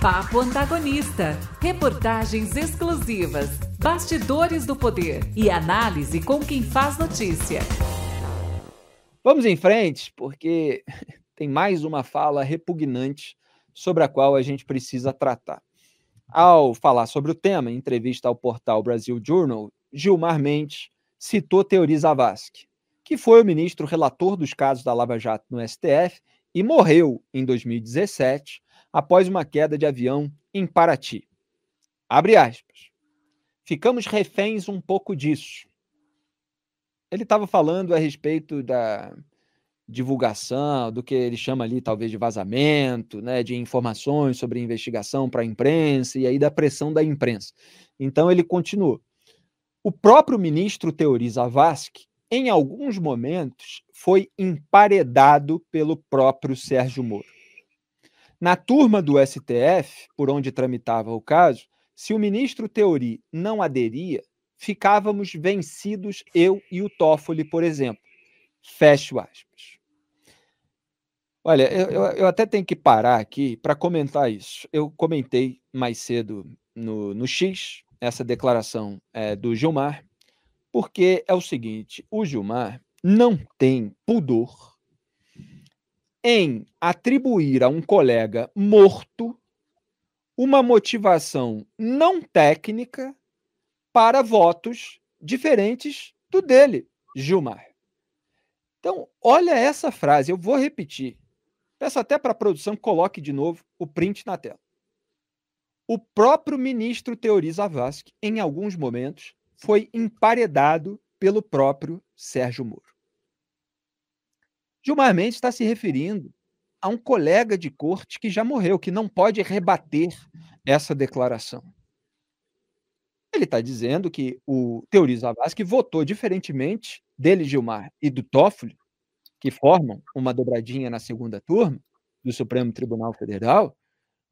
Papo Antagonista. Reportagens exclusivas. Bastidores do Poder. E análise com quem faz notícia. Vamos em frente, porque tem mais uma fala repugnante sobre a qual a gente precisa tratar. Ao falar sobre o tema, em entrevista ao portal Brasil Journal, Gilmar Mendes citou Teori Zavascki, que foi o ministro relator dos casos da Lava Jato no STF e morreu em 2017 após uma queda de avião em Paraty. Abre aspas. Ficamos reféns um pouco disso. Ele estava falando a respeito da divulgação, do que ele chama ali talvez de vazamento, né, de informações sobre investigação para a imprensa e aí da pressão da imprensa. Então ele continuou. O próprio ministro Teori Zavascki, em alguns momentos, foi emparedado pelo próprio Sérgio Moro. Na turma do STF, por onde tramitava o caso, se o ministro Teori não aderia, ficávamos vencidos eu e o Toffoli, por exemplo. Fecho aspas. Olha, eu, eu, até tenho que parar aqui para comentar isso. Eu comentei mais cedo no, no X essa declaração é, do Gilmar, porque é o seguinte: o Gilmar não tem pudor em atribuir a um colega morto uma motivação não técnica para votos diferentes do dele, Gilmar. Então, olha essa frase, eu vou repetir. Peço até para a produção que coloque de novo o print na tela. O próprio ministro Teori Zavascki, em alguns momentos, foi emparedado pelo próprio Sérgio Moro. Gilmar Mendes está se referindo a um colega de corte que já morreu, que não pode rebater essa declaração. Ele está dizendo que o Teori Zavascki votou diferentemente dele, Gilmar, e do Toffoli, que formam uma dobradinha na segunda turma do Supremo Tribunal Federal,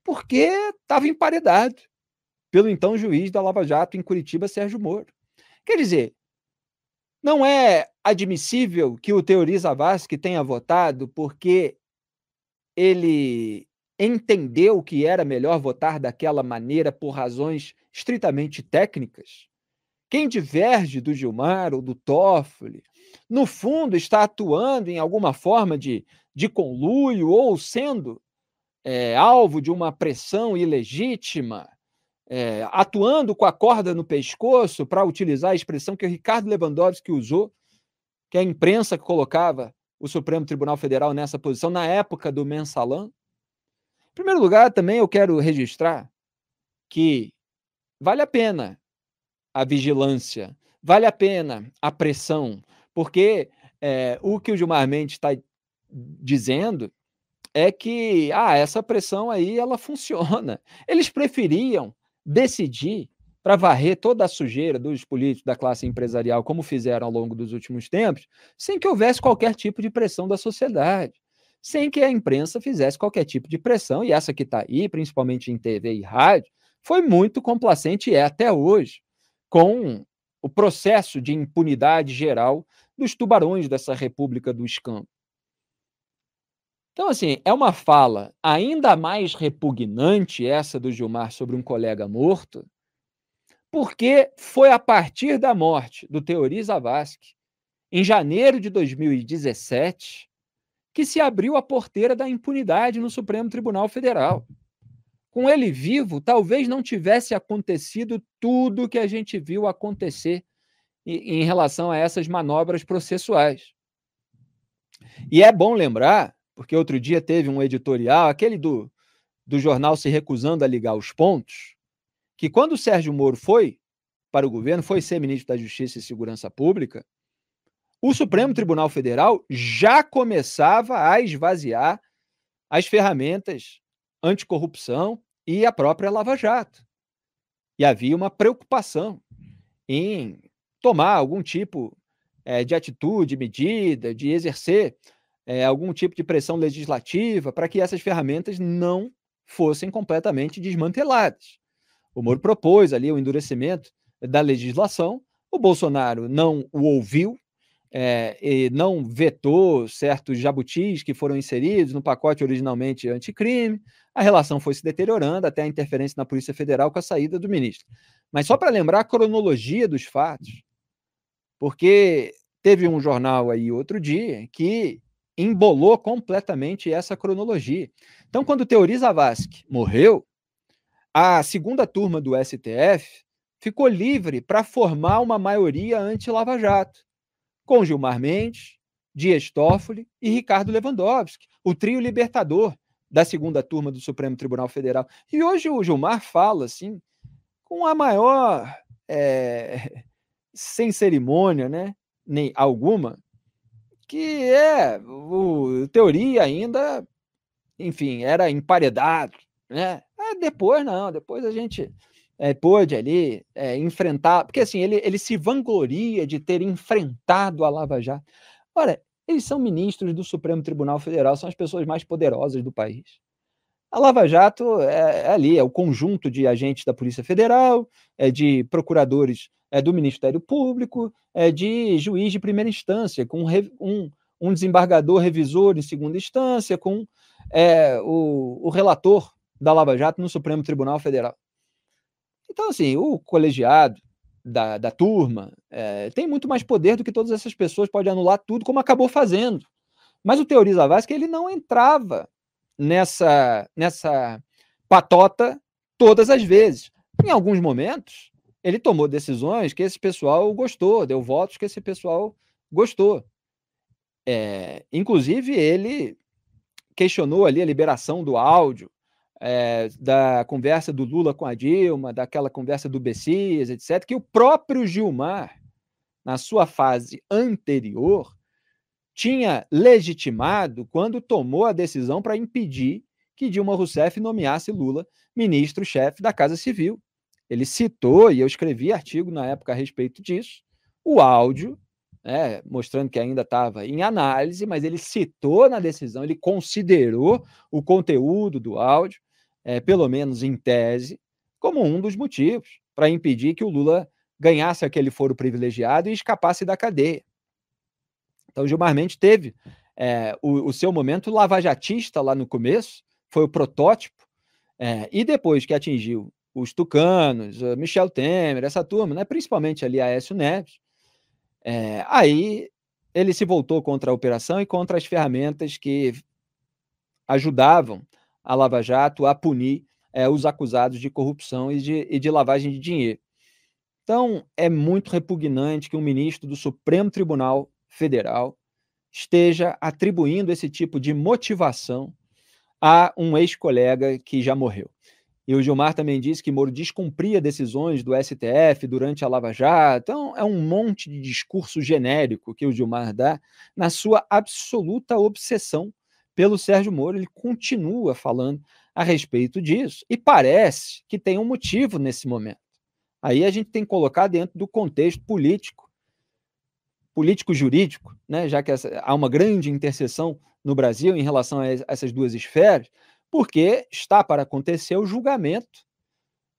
porque estava emparedado pelo então juiz da Lava Jato em Curitiba, Sérgio Moro. Quer dizer, não é admissível que o Teori Zavascki tenha votado porque ele entendeu que era melhor votar daquela maneira por razões estritamente técnicas? Quem diverge do Gilmar ou do Toffoli no fundo, está atuando em alguma forma de, de conluio ou sendo é, alvo de uma pressão ilegítima, é, atuando com a corda no pescoço, para utilizar a expressão que o Ricardo Lewandowski usou, que a imprensa que colocava o Supremo Tribunal Federal nessa posição na época do mensalão. Em primeiro lugar, também eu quero registrar que vale a pena a vigilância, vale a pena a pressão, porque é, o que o Gilmar Mendes está dizendo é que ah, essa pressão aí ela funciona. Eles preferiam decidir para varrer toda a sujeira dos políticos da classe empresarial, como fizeram ao longo dos últimos tempos, sem que houvesse qualquer tipo de pressão da sociedade, sem que a imprensa fizesse qualquer tipo de pressão, e essa que está aí, principalmente em TV e rádio, foi muito complacente e é até hoje, com o processo de impunidade geral dos tubarões dessa República do Escampo. Então, assim, é uma fala ainda mais repugnante essa do Gilmar sobre um colega morto, porque foi a partir da morte do Teori Zavascki, em janeiro de 2017, que se abriu a porteira da impunidade no Supremo Tribunal Federal. Com ele vivo, talvez não tivesse acontecido tudo que a gente viu acontecer em relação a essas manobras processuais. E é bom lembrar, porque outro dia teve um editorial, aquele do, do jornal se recusando a ligar os pontos, que quando o Sérgio Moro foi para o governo, foi ser ministro da Justiça e Segurança Pública, o Supremo Tribunal Federal já começava a esvaziar as ferramentas anticorrupção e a própria Lava Jato. E havia uma preocupação em tomar algum tipo é, de atitude, medida, de exercer é, algum tipo de pressão legislativa para que essas ferramentas não fossem completamente desmanteladas. O Moro propôs ali o endurecimento da legislação, o Bolsonaro não o ouviu, é, e não vetou certos jabutis que foram inseridos no pacote originalmente anticrime. A relação foi se deteriorando até a interferência na Polícia Federal com a saída do ministro. Mas só para lembrar a cronologia dos fatos, porque teve um jornal aí outro dia que embolou completamente essa cronologia. Então, quando Teori Zavascki morreu, a segunda turma do STF ficou livre para formar uma maioria anti-Lava Jato com Gilmar Mendes, Dias Toffoli e Ricardo Lewandowski, o trio libertador da segunda turma do Supremo Tribunal Federal. E hoje o Gilmar fala assim, com a maior, é, sem cerimônia, né, nem alguma, que é o teoria ainda, enfim, era emparedado, né? Ah, depois não, depois a gente é, pôde ali é, enfrentar, porque assim, ele, ele se vangloria de ter enfrentado a Lava Jato. Ora, eles são ministros do Supremo Tribunal Federal, são as pessoas mais poderosas do país. A Lava Jato é, é ali, é o conjunto de agentes da Polícia Federal, é de procuradores é, do Ministério Público, é de juiz de primeira instância, com um, um desembargador revisor em segunda instância, com é, o, o relator da Lava Jato no Supremo Tribunal Federal. Então, assim, o colegiado da, da turma é, tem muito mais poder do que todas essas pessoas, pode anular tudo, como acabou fazendo. Mas o Teori Zavascki, ele não entrava nessa, nessa patota todas as vezes. Em alguns momentos, ele tomou decisões que esse pessoal gostou, deu votos que esse pessoal gostou. É, inclusive, ele questionou ali a liberação do áudio é, da conversa do Lula com a Dilma, daquela conversa do Bessias, etc., que o próprio Gilmar, na sua fase anterior, tinha legitimado quando tomou a decisão para impedir que Dilma Rousseff nomeasse Lula ministro-chefe da Casa Civil. Ele citou, e eu escrevi artigo na época a respeito disso, o áudio, né, mostrando que ainda estava em análise, mas ele citou na decisão, ele considerou o conteúdo do áudio é, pelo menos em tese, como um dos motivos para impedir que o Lula ganhasse aquele foro privilegiado e escapasse da cadeia. Então, Gilmar Mendes teve é, o, o, seu momento lavajatista lá no começo, foi o protótipo, é, e depois que atingiu os tucanos, Michel Temer, essa turma, né, principalmente ali Aécio Neves, é, aí ele se voltou contra a operação e contra as ferramentas que ajudavam a Lava Jato a punir é, os acusados de corrupção e de, e de lavagem de dinheiro. Então, é muito repugnante que um ministro do Supremo Tribunal Federal esteja atribuindo esse tipo de motivação a um ex-colega que já morreu. E o Gilmar também disse que Moro descumpria decisões do STF durante a Lava Jato. Então, é um monte de discurso genérico que o Gilmar dá na sua absoluta obsessão pelo Sérgio Moro, ele continua falando a respeito disso e parece que tem um motivo nesse momento. Aí a gente tem que colocar dentro do contexto político, político-jurídico, né? já que essa, há uma grande interseção no Brasil em relação a essas duas esferas, porque está para acontecer o julgamento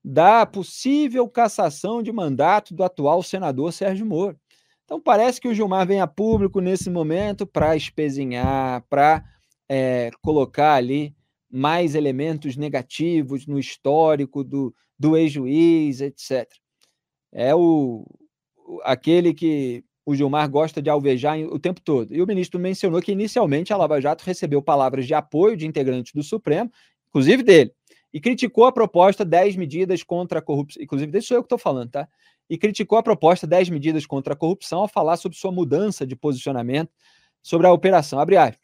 da possível cassação de mandato do atual senador Sérgio Moro. Então parece que o Gilmar vem a público nesse momento para espezinhar, para é, colocar ali mais elementos negativos no histórico do, do ex-juiz, etc. É o, aquele que o Gilmar gosta de alvejar o tempo todo. E o ministro mencionou que inicialmente a Lava Jato recebeu palavras de apoio de integrantes do Supremo, inclusive dele, e criticou a proposta 10 medidas contra a corrupção. Inclusive, sou eu que estou falando, tá? E criticou a proposta 10 medidas contra a corrupção ao falar sobre sua mudança de posicionamento sobre a operação. Abre aspas.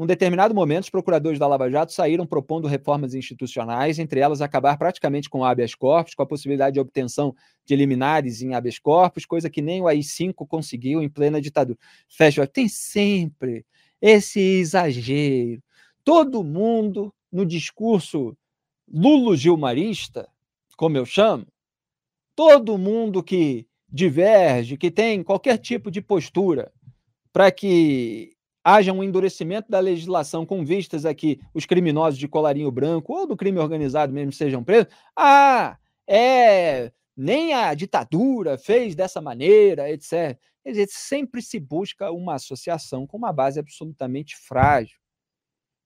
Num determinado momento, os procuradores da Lava Jato saíram propondo reformas institucionais, entre elas acabar praticamente com o habeas corpus, com a possibilidade de obtenção de liminares em habeas corpus, coisa que nem o AI-5 conseguiu em plena ditadura. Fecha, tem sempre esse exagero. Todo mundo no discurso lulo-gilmarista, como eu chamo, todo mundo que diverge, que tem qualquer tipo de postura para que haja um endurecimento da legislação com vistas a que os criminosos de colarinho branco ou do crime organizado mesmo sejam presos, ah, é, nem a ditadura fez dessa maneira, etc. Quer dizer, sempre se busca uma associação com uma base absolutamente frágil.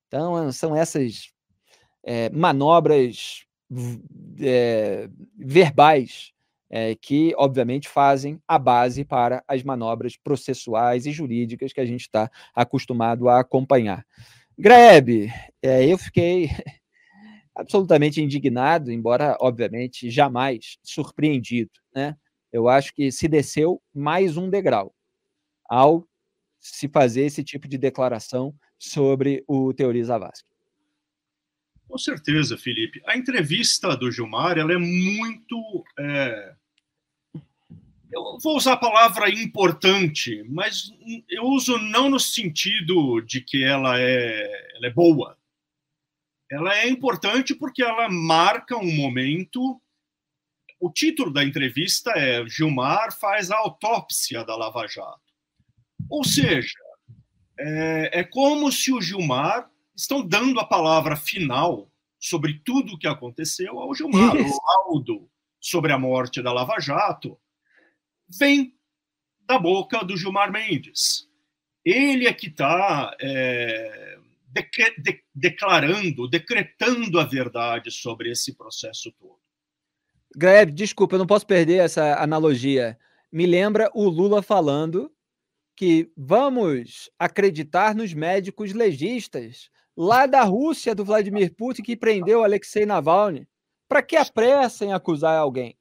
Então, são essas é, manobras é, verbais é, que, obviamente, fazem a base para as manobras processuais e jurídicas que a gente está acostumado a acompanhar. Grebe, é, eu fiquei absolutamente indignado, embora, obviamente, jamais surpreendido. Né? Eu acho que se desceu mais um degrau ao se fazer esse tipo de declaração sobre o Teori Zavascki. Com certeza, Felipe. A entrevista do Gilmar ela é muito. É... Eu vou usar a palavra importante, mas eu uso não no sentido de que ela é, ela é boa. Ela é importante porque ela marca um momento. O título da entrevista é Gilmar faz a autópsia da Lava Jato. Ou seja, é, é como se o Gilmar estão dando a palavra final sobre tudo o que aconteceu ao Gilmar. Isso. O laudo sobre a morte da Lava Jato vem da boca do Gilmar Mendes. Ele é que está é, de, de, declarando, decretando a verdade sobre esse processo todo. Greve, desculpa, eu não posso perder essa analogia. Me lembra o Lula falando que vamos acreditar nos médicos legistas lá da Rússia do Vladimir Putin que prendeu Alexei Navalny. Para que a pressa em acusar alguém?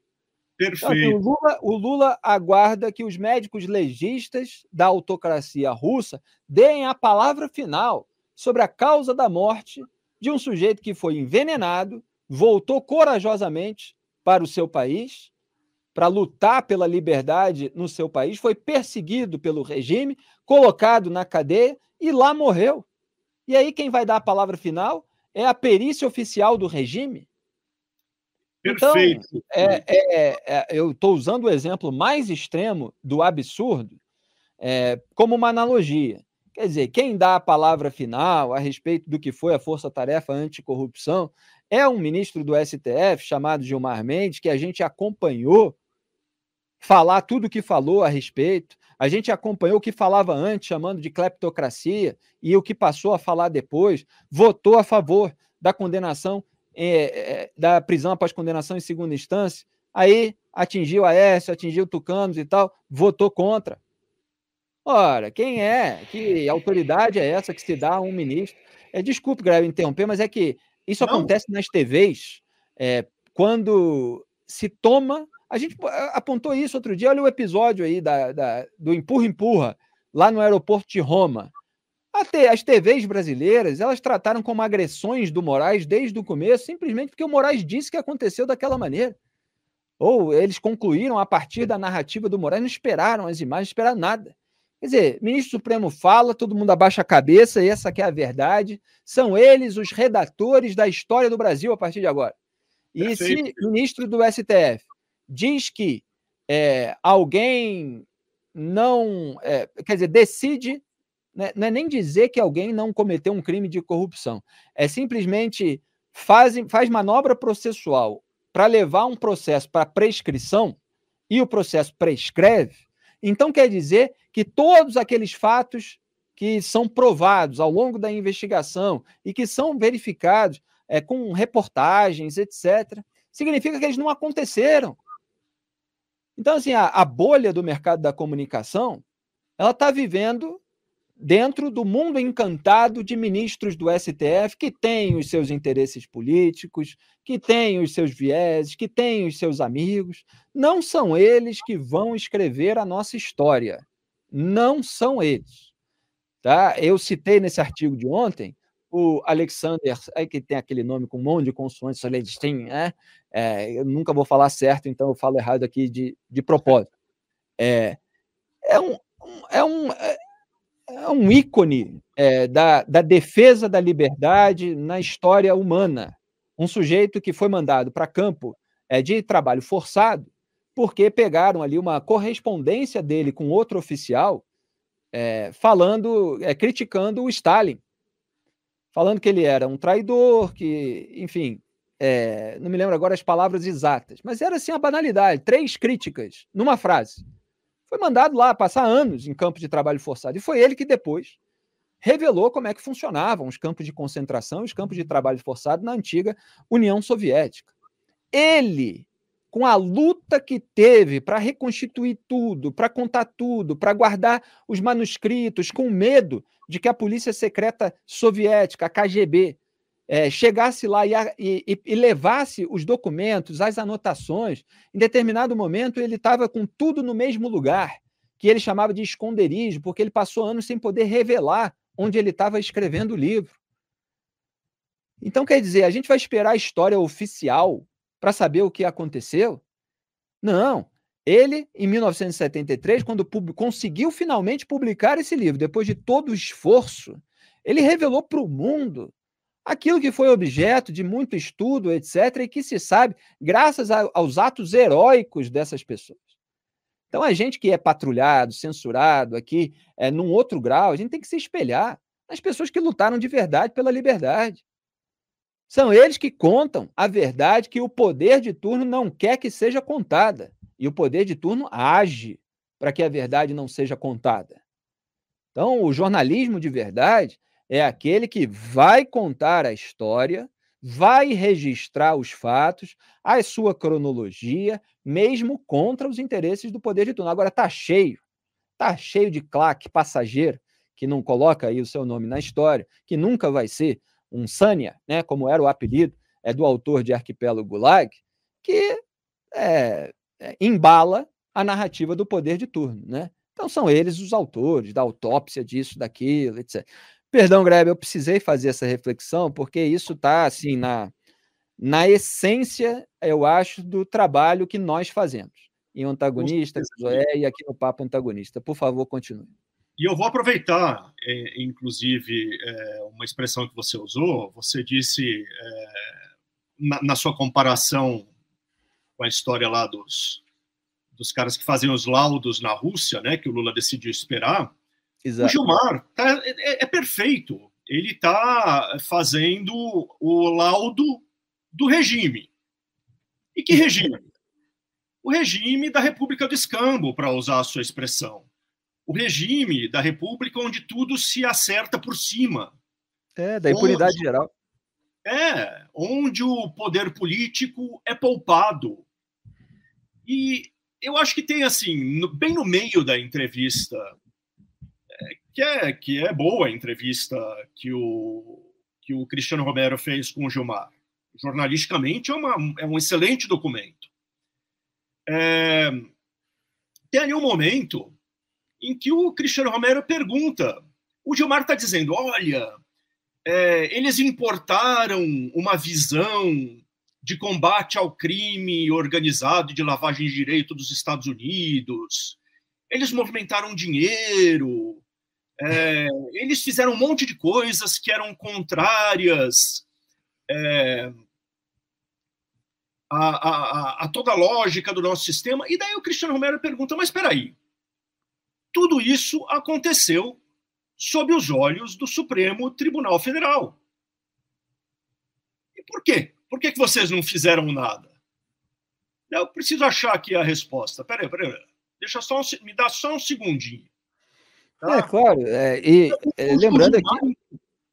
Perfeito. Então, assim, o, Lula, o Lula aguarda que os médicos legistas da autocracia russa deem a palavra final sobre a causa da morte de um sujeito que foi envenenado, voltou corajosamente para o seu país, para lutar pela liberdade no seu país, foi perseguido pelo regime, colocado na cadeia e lá morreu. E aí quem vai dar a palavra final é a perícia oficial do regime. Então, Perfeito. Então, é, é, é, eu estou usando o exemplo mais extremo do absurdo é, como uma analogia. Quer dizer, quem dá a palavra final a respeito do que foi a Força-Tarefa Anticorrupção é um ministro do STF chamado Gilmar Mendes, que a gente acompanhou falar tudo o que falou a respeito. A gente acompanhou o que falava antes, chamando de cleptocracia, e o que passou a falar depois, votou a favor da condenação, é, é, da prisão após condenação em segunda instância. Aí atingiu a Aécio, atingiu Tucanos e tal, votou contra. Ora, quem é? Que autoridade é essa que se dá a um ministro? É, desculpe, Grave, interromper, mas é que isso Não. acontece nas TVs é, quando se toma a gente apontou isso outro dia. Olha o episódio aí da, da do empurra-empurra lá no aeroporto de Roma. As TVs brasileiras, elas trataram como agressões do Moraes desde o começo, simplesmente porque o Moraes disse que aconteceu daquela maneira. Ou eles concluíram a partir da narrativa do Moraes, não esperaram as imagens, não esperaram nada. Quer dizer, ministro Supremo fala, todo mundo abaixa a cabeça, e essa que é a verdade. São eles os redatores da história do Brasil a partir de agora. E Perfeito. se ministro do STF diz que é, alguém não. É, quer dizer, decide. Né, não é nem dizer que alguém não cometeu um crime de corrupção. É simplesmente faz, faz manobra processual para levar um processo para prescrição e o processo prescreve. Então quer dizer que todos aqueles fatos que são provados ao longo da investigação e que são verificados é, com reportagens, etc., significa que eles não aconteceram. Então, assim, a, a bolha do mercado da comunicação, ela está vivendo dentro do mundo encantado de ministros do STF que têm os seus interesses políticos, que têm os seus vieses, que têm os seus amigos. Não são eles que vão escrever a nossa história. Não são eles. Tá? Eu citei nesse artigo de ontem o Alexander, aí que tem aquele nome com um monte de consoantes, né? É, eu nunca vou falar certo, então eu falo errado aqui de, de propósito. É, é um, é um é, é um ícone é, da, da defesa da liberdade na história humana. Um sujeito que foi mandado para campo é, de trabalho forçado, porque pegaram ali uma correspondência dele com outro oficial, é, falando, é, criticando o Stalin, falando que ele era um traidor, que, enfim, é, não me lembro agora as palavras exatas, mas era assim a banalidade, três críticas numa frase. Foi mandado lá passar anos em campo de trabalho forçado, e foi ele que depois revelou como é que funcionavam os campos de concentração os campos de trabalho forçado na antiga União Soviética. Ele, com a luta que teve para reconstituir tudo, para contar tudo, para guardar os manuscritos, com medo de que a polícia secreta soviética, a KGB, é, chegasse lá e, e, e, levasse os documentos, as anotações, em determinado momento ele estava com tudo no mesmo lugar, que ele chamava de esconderijo, porque ele passou anos sem poder revelar onde ele estava escrevendo o livro. Então, quer dizer, a gente vai esperar a história oficial para saber o que aconteceu? Não. Ele, em 1973, quando conseguiu finalmente publicar esse livro, depois de todo o esforço, ele revelou para o mundo aquilo que foi objeto de muito estudo, etc., e que se sabe graças a, aos atos heróicos dessas pessoas. Então, a gente que é patrulhado, censurado aqui, é, num outro grau, a gente tem que se espelhar nas pessoas que lutaram de verdade pela liberdade. São eles que contam a verdade que o poder de turno não quer que seja contada. E o poder de turno age para que a verdade não seja contada. Então, o jornalismo de verdade é aquele que vai contar a história, vai registrar os fatos, a sua cronologia, mesmo contra os interesses do poder de turno. Agora está cheio, está cheio de claque passageiro que não coloca aí o seu nome na história, que nunca vai ser um Sânia, né, como era o apelido é do autor de Arquipélago Gulag, que é, é, embala a narrativa do poder de turno, né? Então são eles os autores da autópsia disso, daquilo, etc. Perdão, Grebe, eu precisei fazer essa reflexão, porque isso está assim na, na essência, eu acho, do trabalho que nós fazemos. Em Antagonista, Zoé, e aqui no Papo Antagonista. Por favor, continue. E eu vou aproveitar, é, inclusive, é, uma expressão que você usou. Você disse, é, na, na, sua comparação com a história lá dos, dos caras que fazem os laudos na Rússia, né, que o Lula decidiu esperar, Exato. O Gilmar tá, é, é perfeito. Ele está fazendo o laudo do regime. E que regime? O regime da República do Escambo, para usar a sua expressão. O regime da República onde tudo se acerta por cima. É, da impunidade onde, geral. É, onde o poder político é poupado. E eu acho que tem, assim, no, bem no meio da entrevista que é, que é boa a entrevista que o, que o Cristiano Romero fez com o Gilmar. Jornalisticamente é, uma, é um excelente documento. É, tem ali um momento em que o Cristiano Romero pergunta: o Gilmar está dizendo, olha, é, eles importaram uma visão de combate ao crime organizado de lavagem de direito dos Estados Unidos, eles movimentaram dinheiro, é, eles fizeram um monte de coisas que eram contrárias é, a, a, a, toda a lógica do nosso sistema. E daí o Cristiano Romero pergunta: mas espera aí, tudo isso aconteceu sob os olhos do Supremo Tribunal Federal. E por quê? Por que, que vocês não fizeram nada? Eu preciso achar aqui a resposta. Peraí, peraí. Deixa só um, me dá só um segundinho. Tá? É, claro. É, e é, lembrando Gilmar, aqui.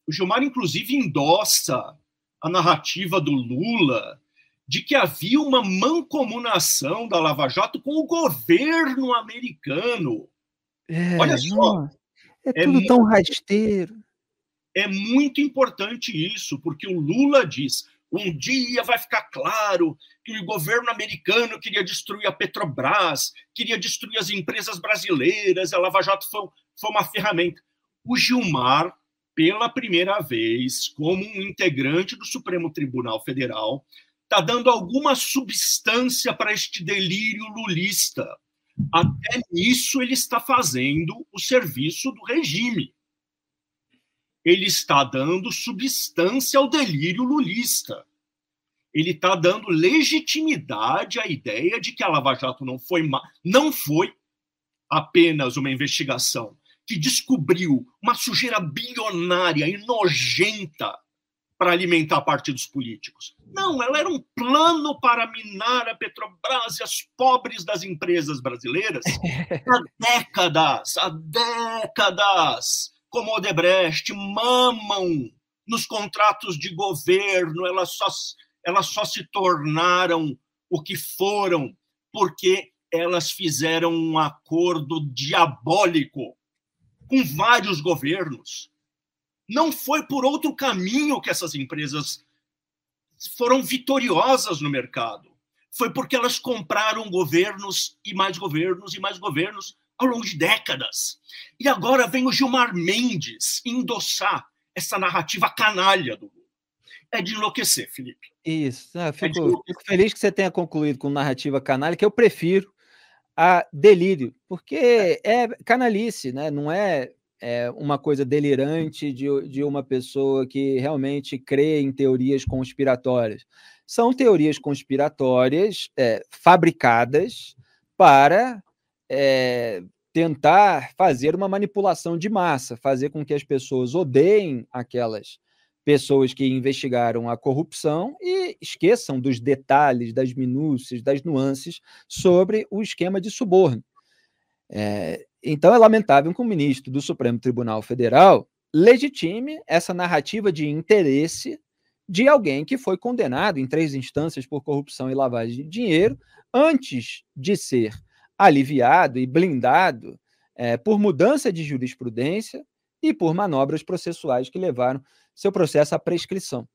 O Gilmar, inclusive, endossa a narrativa do Lula de que havia uma mancomunação da Lava Jato com o governo americano. É, Olha só. é, é tudo tão rasteiro. É muito importante isso, porque o Lula diz: um dia vai ficar claro que o governo americano queria destruir a Petrobras, queria destruir as empresas brasileiras, a Lava Jato foi, foi uma ferramenta. O Gilmar, pela primeira vez, como um integrante do Supremo Tribunal Federal, está dando alguma substância para este delírio lulista. Até nisso ele está fazendo o serviço do regime. Ele está dando substância ao delírio lulista. Ele está dando legitimidade à ideia de que a Lava Jato não foi, não foi apenas uma investigação que descobriu uma sujeira bilionária e nojenta para alimentar partidos políticos. Não, ela era um plano para minar a Petrobras e as pobres das empresas brasileiras. Há décadas, há décadas, como Odebrecht, mamam nos contratos de governo, elas só, elas só se tornaram o que foram porque elas fizeram um acordo diabólico com vários governos. Não foi por outro caminho que essas empresas foram vitoriosas no mercado. Foi porque elas compraram governos e mais governos e mais governos ao longo de décadas. E agora vem o Gilmar Mendes endossar essa narrativa canalha do Lula. É de enlouquecer, Felipe. Isso. Ah, fico, é fico, feliz que você tenha concluído com narrativa canalha, que eu prefiro a delírio, porque é canalice, né? não é é, uma coisa delirante de, de uma pessoa que realmente crê em teorias conspiratórias. São teorias conspiratórias é, fabricadas para é, tentar fazer uma manipulação de massa, fazer com que as pessoas odeiem aquelas pessoas que investigaram a corrupção e esqueçam dos detalhes, das minúcias, das nuances sobre o esquema de suborno. É, então é lamentável que o ministro do Supremo Tribunal Federal legitime essa narrativa de interesse de alguém que foi condenado em três instâncias por corrupção e lavagem de dinheiro, antes de ser aliviado e blindado é, por mudança de jurisprudência e por manobras processuais que levaram seu processo à prescrição.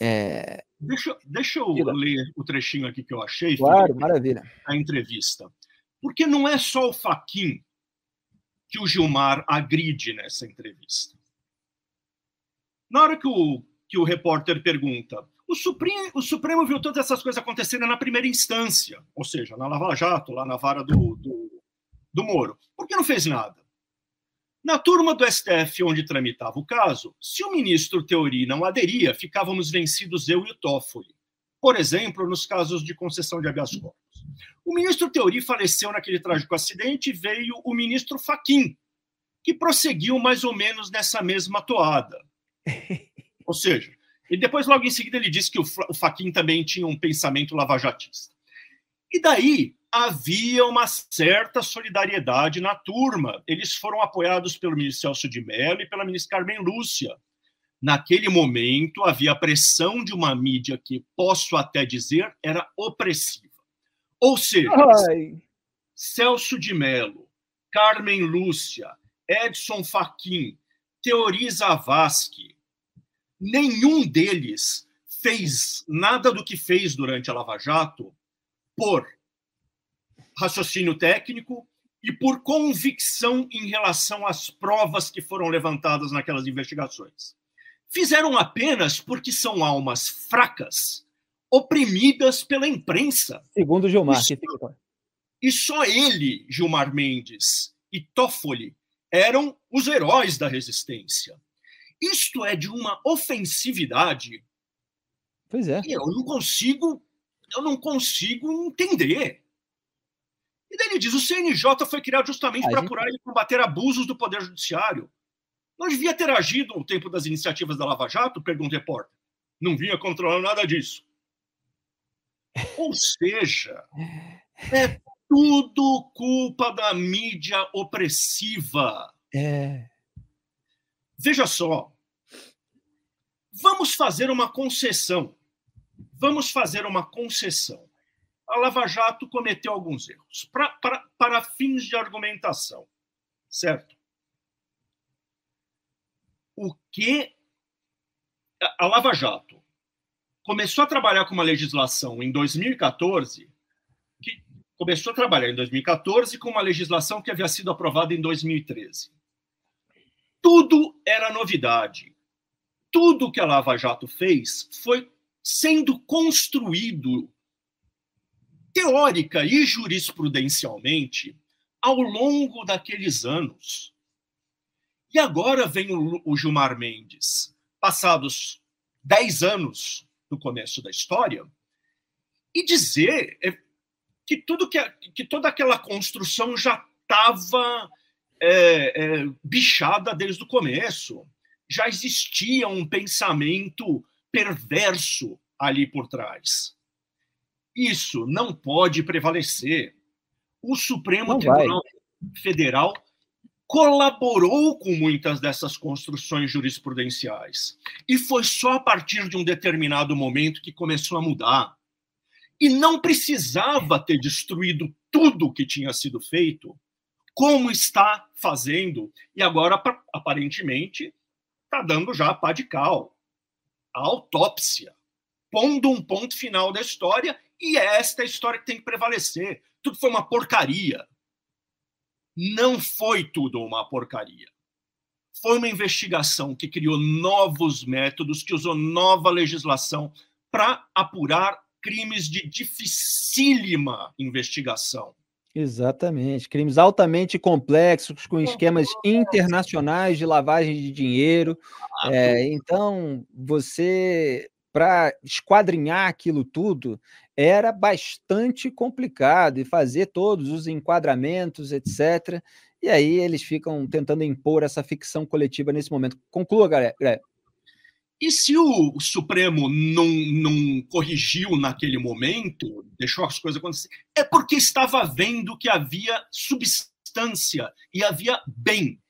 É... Deixa, deixa eu ler o trechinho aqui que eu achei. Claro, maravilha. A entrevista. Porque não é só o Faquin que o Gilmar agride nessa entrevista. Na hora que o, que o repórter pergunta, o Supremo, o Supremo viu todas essas coisas acontecendo na primeira instância, ou seja, na Lava Jato, lá na vara do, do, do Moro. Por que não fez nada? Na turma do STF, onde tramitava o caso, se o ministro Teori não aderia, ficávamos vencidos eu e o Toffoli. Por exemplo, nos casos de concessão de habeas corpus. O ministro Teori faleceu naquele trágico acidente e veio o ministro Faquim, que prosseguiu mais ou menos nessa mesma toada. ou seja, e depois, logo em seguida, ele disse que o Faquim também tinha um pensamento lavajatista. E daí havia uma certa solidariedade na turma. Eles foram apoiados pelo ministro Celso de Mello e pela ministra Carmen Lúcia. Naquele momento, havia pressão de uma mídia que, posso até dizer, era opressiva. Ou seja, Ai. Celso de Mello, Carmen Lúcia, Edson Fachin, Teori Zavascki, nenhum deles fez nada do que fez durante a Lava Jato por raciocínio técnico e por convicção em relação às provas que foram levantadas naquelas investigações. Fizeram apenas porque são almas fracas oprimidas pela imprensa. Segundo Gilmar. E só, e só ele, Gilmar Mendes e Toffoli eram os heróis da resistência. Isto é de uma ofensividade. Pois é. eu não consigo, eu não consigo entender. E daí ele diz: o CNJ foi criado justamente para gente... apurar e combater abusos do Poder Judiciário. Não devia ter agido no tempo das iniciativas da Lava Jato? Pergunta o repórter. Não vinha controlando nada disso. Ou seja, é tudo culpa da mídia opressiva. É. Veja só. Vamos fazer uma concessão. Vamos fazer uma concessão. A Lava Jato cometeu alguns erros pra, pra, para fins de argumentação, certo? O que a Lava Jato começou a trabalhar com uma legislação em 2014, que começou a trabalhar em 2014 com uma legislação que havia sido aprovada em 2013. Tudo era novidade. Tudo que a Lava Jato fez foi sendo construído teórica e jurisprudencialmente ao longo daqueles anos. E agora vem o, Gilmar Mendes, passados dez anos do começo da história, e dizer é, que tudo que, que toda aquela construção já estava é, é, bichada desde o começo. Já existia um pensamento perverso ali por trás. Isso não pode prevalecer. O Supremo não Tribunal vai. Federal colaborou com muitas dessas construções jurisprudenciais. E foi só a partir de um determinado momento que começou a mudar. E não precisava ter destruído tudo que tinha sido feito, como está fazendo, e agora, aparentemente, está dando já a pá de cal. A autópsia, pondo um ponto final da história, e é esta a história que tem que prevalecer. Tudo foi uma porcaria não foi tudo uma porcaria. Foi uma investigação que criou novos métodos, que usou nova legislação para apurar crimes de dificílima investigação. Exatamente. Crimes altamente complexos, com esquemas internacionais de lavagem de dinheiro. É, então, você, para esquadrinhar aquilo tudo, era bastante complicado e fazer todos os enquadramentos, etc. E aí eles ficam tentando impor essa ficção coletiva nesse momento. Conclua, galera. E se o Supremo não, não corrigiu naquele momento, deixou as coisas acontecer, é porque estava vendo que havia substância e havia bem,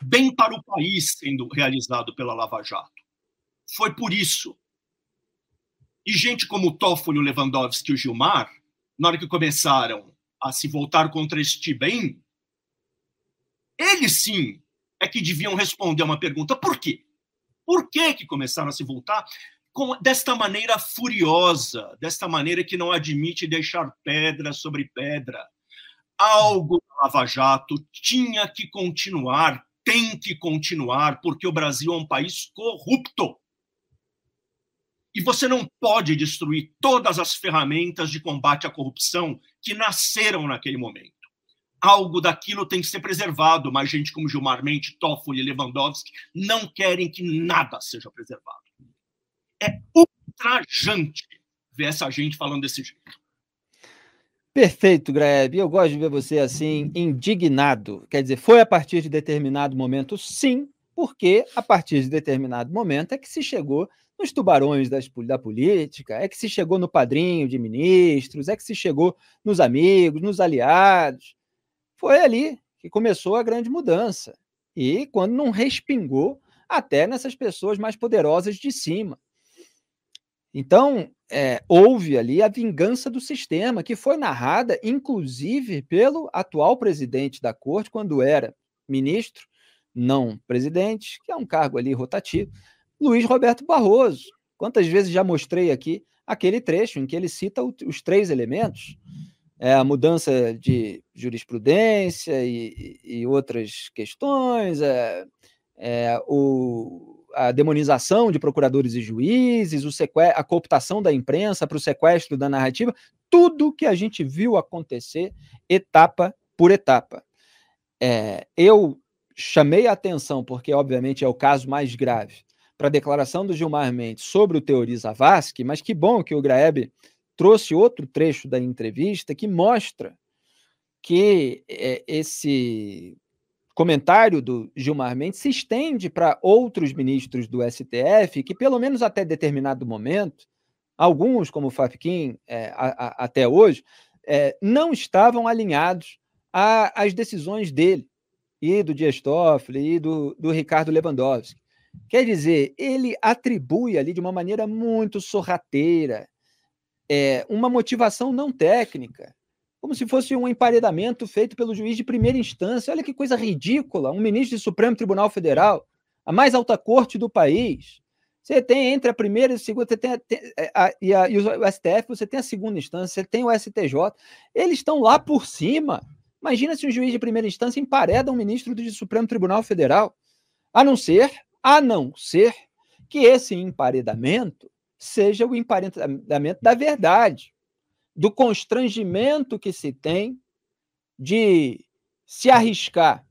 bem para o país sendo realizado pela Lava Jato. Foi por isso. E gente como o Toffoli, o Lewandowski e o Gilmar, na hora que começaram a se voltar contra este bem, eles sim é que deviam responder uma pergunta: por quê? Por que, que começaram a se voltar com, desta maneira furiosa, desta maneira que não admite deixar pedra sobre pedra? Algo do Lava Jato tinha que continuar, tem que continuar, porque o Brasil é um país corrupto. E você não pode destruir todas as ferramentas de combate à corrupção que nasceram naquele momento. Algo daquilo tem que ser preservado, mas gente como Gilmar Mendes, Toffoli e Lewandowski não querem que nada seja preservado. É ultrajante ver essa gente falando desse jeito. Perfeito, Greb. Eu gosto de ver você assim, indignado. Quer dizer, foi a partir de determinado momento, sim, porque a partir de determinado momento é que se chegou nos tubarões das, da política, é que se chegou no padrinho de ministros, é que se chegou nos amigos, nos aliados. Foi ali que começou a grande mudança. E quando não respingou até nessas pessoas mais poderosas de cima. Então, é, houve ali a vingança do sistema, que foi narrada, inclusive, pelo atual presidente da corte, quando era ministro, não presidente, que é um cargo ali rotativo, Luiz Roberto Barroso. Quantas vezes já mostrei aqui aquele trecho em que ele cita os três elementos: é, a mudança de jurisprudência e, e outras questões, é, é, o, a demonização de procuradores e juízes, a cooptação da imprensa para o sequestro da narrativa, tudo que a gente viu acontecer etapa por etapa. É, eu chamei a atenção, porque obviamente é o caso mais grave, para a declaração do Gilmar Mendes sobre o Teori Zavascki, mas que bom que o Graeb trouxe outro trecho da entrevista que mostra que é, esse comentário do Gilmar Mendes se estende para outros ministros do STF que, pelo menos até determinado momento, alguns, como o Fafquim, é, a, a, até hoje, é, não estavam alinhados às decisões dele e do Dias Toffoli e do, do Ricardo Lewandowski. Quer dizer, ele atribui ali de uma maneira muito sorrateira é, uma motivação não técnica, como se fosse um emparedamento feito pelo juiz de primeira instância. Olha que coisa ridícula! Um ministro do Supremo Tribunal Federal, a mais alta corte do país. Você tem entre a primeira e a segunda, você tem a, a, a, e, a, e o STF, você tem a segunda instância, você tem o STJ. Eles estão lá por cima. Imagina se um juiz de primeira instância empareda um ministro do Supremo Tribunal Federal. A não ser a não ser que esse emparedamento seja o emparedamento da verdade. do constrangimento que se tem de se arriscar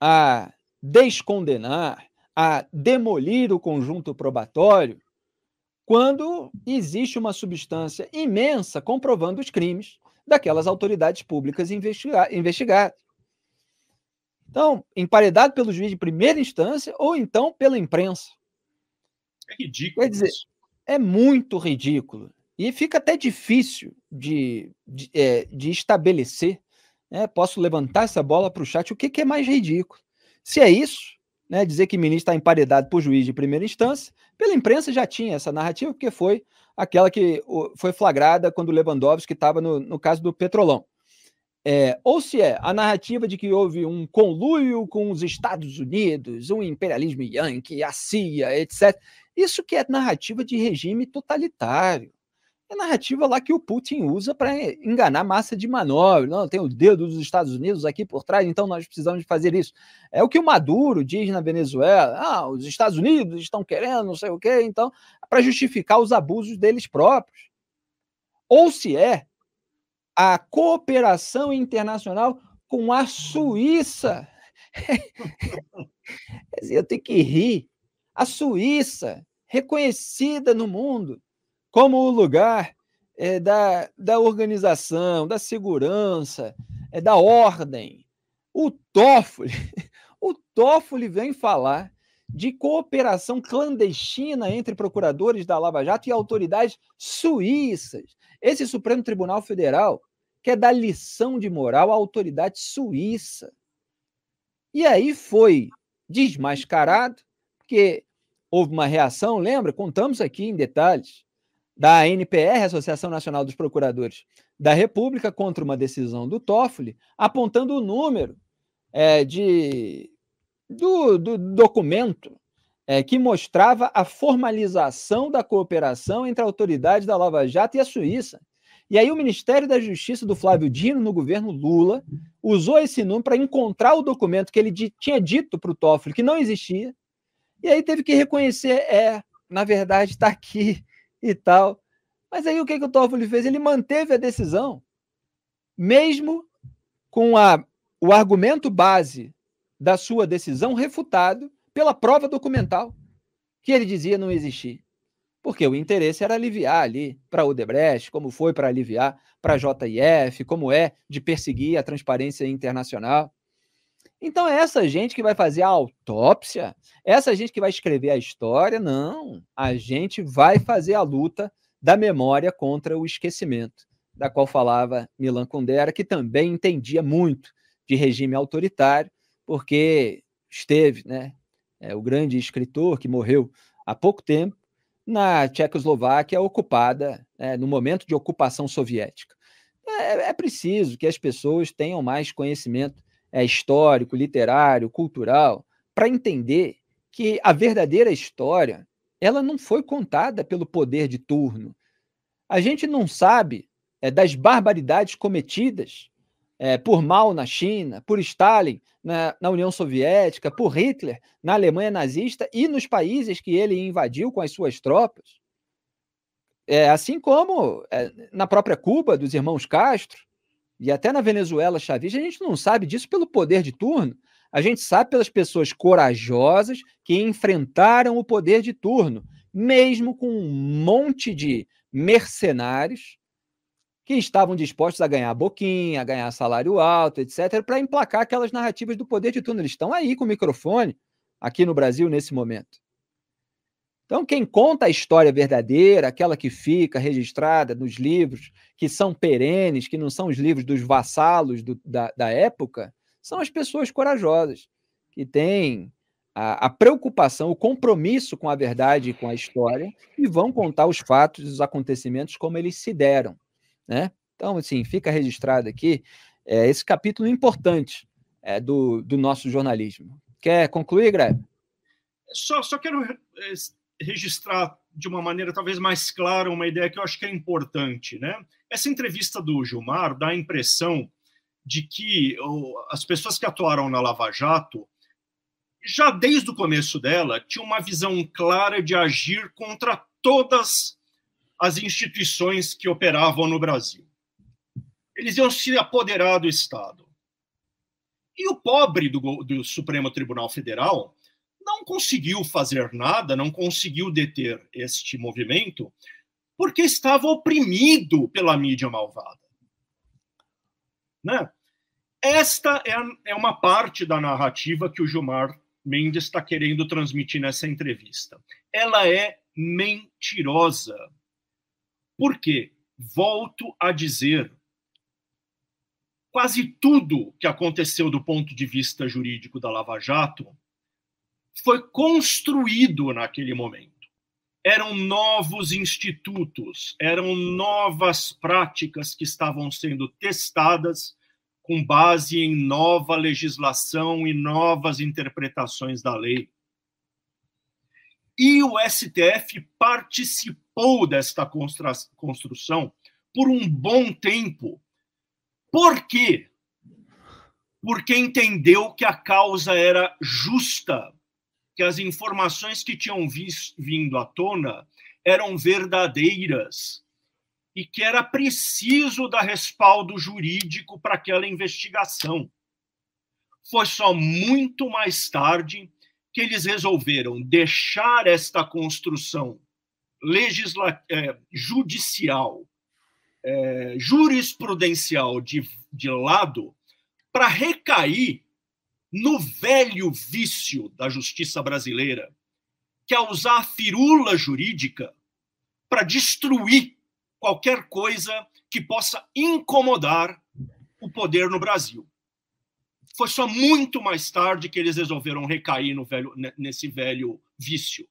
a descondenar, a demolir o conjunto probatório, quando existe uma substância imensa comprovando os crimes daquelas autoridades públicas investiga investigadas. Então, emparedado pelo juiz de primeira instância ou então pela imprensa. É ridículo. Quer dizer, é muito ridículo. E fica até difícil de, de, é, de estabelecer. Né? Posso levantar essa bola para o chat. O que, que, é mais ridículo? Se é isso, né, dizer que o ministro está emparedado por juiz de primeira instância, pela imprensa já tinha essa narrativa, porque foi aquela que foi flagrada quando o Lewandowski estava no, no caso do Petrolão. É, ou se é a narrativa de que houve um conluio com os Estados Unidos, um imperialismo yankee, a CIA, etc. Isso que é narrativa de regime totalitário. É narrativa lá que o Putin usa para enganar massa de manobra. Não, tem o dedo dos Estados Unidos aqui por trás, então nós precisamos fazer isso. É o que o Maduro diz na Venezuela. Ah, os Estados Unidos estão querendo, não sei o quê, então, para justificar os abusos deles próprios. Ou se é a cooperação internacional com a Suíça. Eu tenho que rir. A Suíça, reconhecida no mundo como o lugar é, da, da organização, da segurança, é, da ordem. O Toffoli, o Toffoli vem falar de cooperação clandestina entre procuradores da Lava Jato e autoridades suíças. Esse Supremo Tribunal Federal quer dar lição de moral à autoridade suíça. E aí foi desmascarado, porque houve uma reação, lembra? Contamos aqui em detalhes, da ANPR, Associação Nacional dos Procuradores da República, contra uma decisão do Toffoli, apontando o número é, de, do, do documento é, que mostrava a formalização da cooperação entre a autoridade da Lava Jato e a Suíça. E aí o Ministério da Justiça do Flávio Dino, no governo Lula, usou esse número para encontrar o documento que ele tinha dito para o Toffoli que não existia, e aí teve que reconhecer, é, na verdade está aqui e tal. Mas aí o que, que o Toffoli fez? Ele manteve a decisão, mesmo com a, o argumento base da sua decisão refutado pela prova documental, que ele dizia não existir. Porque o interesse era aliviar ali para o Odebrecht, como foi para aliviar para a JIF, como é de perseguir a transparência internacional. Então é essa gente que vai fazer a autópsia, essa gente que vai escrever a história, não. A gente vai fazer a luta da memória contra o esquecimento, da qual falava Milan Kundera, que também entendia muito de regime autoritário, porque esteve, né, é, o grande escritor que morreu há pouco tempo na Tchecoslováquia ocupada, é, no momento de ocupação soviética. É, é, preciso que as pessoas tenham mais conhecimento é, histórico, literário, cultural, para entender que a verdadeira história ela não foi contada pelo poder de turno. A gente não sabe é, das barbaridades cometidas é, por Mao na China, por Stalin na, na, União Soviética, por Hitler na Alemanha nazista e nos países que ele invadiu com as suas tropas. É, assim como é, na própria Cuba, dos irmãos Castro, e até na Venezuela chavista, a gente não sabe disso pelo poder de turno, a gente sabe pelas pessoas corajosas que enfrentaram o poder de turno, mesmo com um monte de mercenários que estavam dispostos a ganhar boquinha, a ganhar salário alto, etc., para emplacar aquelas narrativas do poder de turno. Eles estão aí com o microfone, aqui no Brasil, nesse momento. Então, quem conta a história verdadeira, aquela que fica registrada nos livros, que são perenes, que não são os livros dos vassalos do, da, da época, são as pessoas corajosas, que têm a, a, preocupação, o compromisso com a verdade e com a história, e vão contar os fatos os acontecimentos como eles se deram. Né? Então, assim, fica registrado aqui é, esse capítulo importante é, do, do nosso jornalismo. Quer concluir, Greg? Só, só quero é, registrar de uma maneira talvez mais clara uma ideia que eu acho que é importante. Né? Essa entrevista do Gilmar dá a impressão de que as pessoas que atuaram na Lava Jato, já desde o começo dela, tinham uma visão clara de agir contra todas as instituições que operavam no Brasil. Eles iam se apoderar do Estado. E o pobre do, do Supremo Tribunal Federal não conseguiu fazer nada, não conseguiu deter este movimento, porque estava oprimido pela mídia malvada. Né? Esta é, é uma parte da narrativa que o Gilmar Mendes está querendo transmitir nessa entrevista. Ela é mentirosa. Por quê? Volto a dizer, quase tudo que aconteceu do ponto de vista jurídico da Lava Jato foi construído naquele momento. Eram novos institutos, eram novas práticas que estavam sendo testadas com base em nova legislação e novas interpretações da lei. E o STF participou desta construção por um bom tempo. Por quê? Porque entendeu que a causa era justa, que as informações que tinham vindo à tona eram verdadeiras e que era preciso dar respaldo jurídico para aquela investigação. Foi só muito mais tarde que eles resolveram deixar esta construção legisla é, judicial, é, jurisprudencial de, de lado, para recair no velho vício da justiça brasileira, que é usar a firula jurídica para destruir qualquer coisa que possa incomodar o poder no Brasil. Foi só muito mais tarde que eles resolveram recair no velho, nesse velho vício.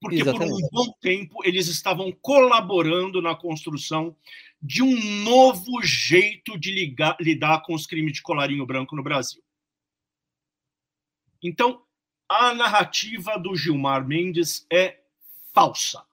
Porque Exatamente. por um bom tempo eles estavam colaborando na construção de um novo jeito de ligar, lidar com os crimes de colarinho branco no Brasil. Então, a narrativa do Gilmar Mendes é falsa.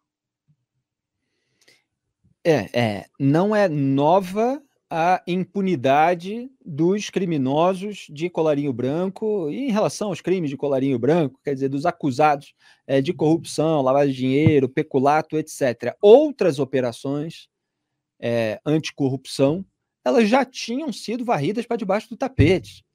É, é, não é nova a impunidade dos criminosos de colarinho branco e em relação aos crimes de colarinho branco, quer dizer, dos acusados é, de corrupção, lavagem de dinheiro, peculato, etc. Outras operações é, anticorrupção, elas já tinham sido varridas para debaixo do tapete.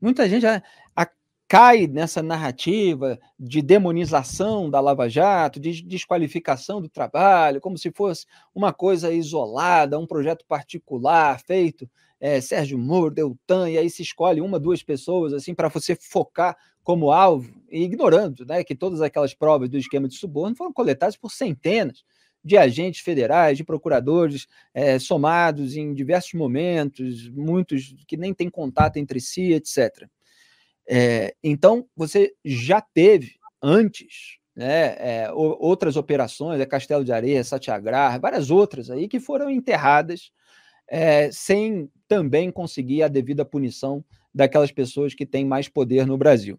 Muita gente já, a, cai nessa narrativa de demonização da Lava Jato, de desqualificação do trabalho, como se fosse uma coisa isolada, um projeto particular feito é, Sérgio Moro, Deltan, e aí se escolhe uma, duas pessoas assim para você focar como alvo, ignorando né, que todas aquelas provas do esquema de suborno foram coletadas por centenas de agentes federais, de procuradores é, somados em diversos momentos, muitos que nem têm contato entre si, etc. É, então, você já teve antes né, é, outras operações, é Castelo de Areia, Satyagraha, várias outras aí que foram enterradas é, sem também conseguir a devida punição daquelas pessoas que têm mais poder no Brasil.